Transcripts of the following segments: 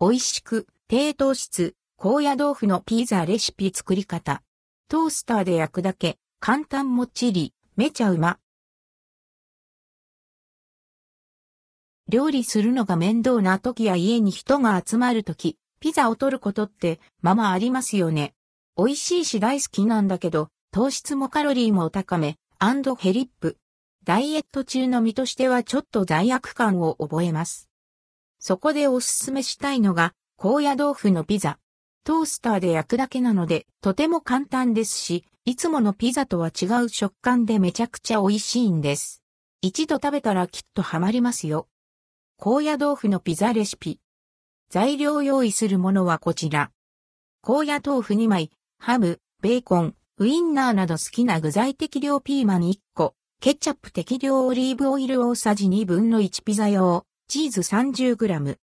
美味しく、低糖質、高野豆腐のピザレシピ作り方。トースターで焼くだけ、簡単もっちり、めちゃうま。料理するのが面倒な時や家に人が集まる時、ピザを取ることってままありますよね。美味しいし大好きなんだけど、糖質もカロリーも高め、 and hellip。ダイエット中の身としてはちょっと罪悪感を覚えます。そこでおすすめしたいのが、高野豆腐のピザ。トースターで焼くだけなので、とても簡単ですし、いつものピザとは違う食感でめちゃくちゃ美味しいんです。一度食べたらきっとハマりますよ。高野豆腐のピザレシピ。材料用意するものはこちら。高野豆腐2枚、ハム、ベーコン、ウインナーなど好きな具材適量ピーマン1個、ケチャップ適量オリーブオイル大さじ2分の1ピザ用、チーズ 30g。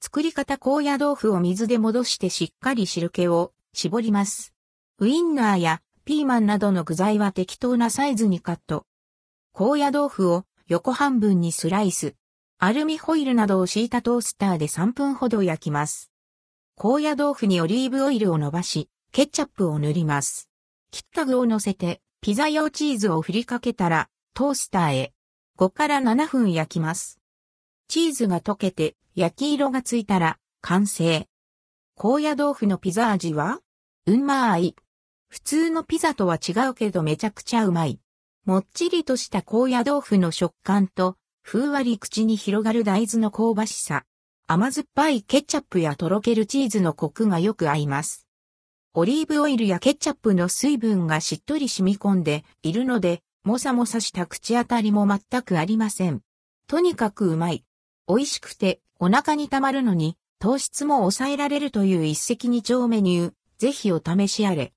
作り方高野豆腐を水で戻してしっかり汁気を絞ります。ウインナーやピーマンなどの具材は適当なサイズにカット。高野豆腐を横半分にスライス。アルミホイルなどを敷いたトースターで3分ほど焼きます。高野豆腐にオリーブオイルを伸ばし、ケチャップを塗ります。切った具を乗せて、ピザ用チーズを振りかけたら、トースターへ。5から7分焼きます。チーズが溶けて、焼き色がついたら、完成。高野豆腐のピザ味は？うんまい。普通のピザとは違うけどめちゃくちゃうまい。もっちりとした高野豆腐の食感と、ふんわり口に広がる大豆の香ばしさ。甘酸っぱいケチャップやとろけるチーズのコクがよく合います。オリーブオイルやケチャップの水分がしっとり染み込んでいるので、もさもさした口当たりも全くありません。とにかくうまい。美味しくてお腹に溜まるのに糖質も抑えられるという一石二鳥メニュー。ぜひお試しあれ。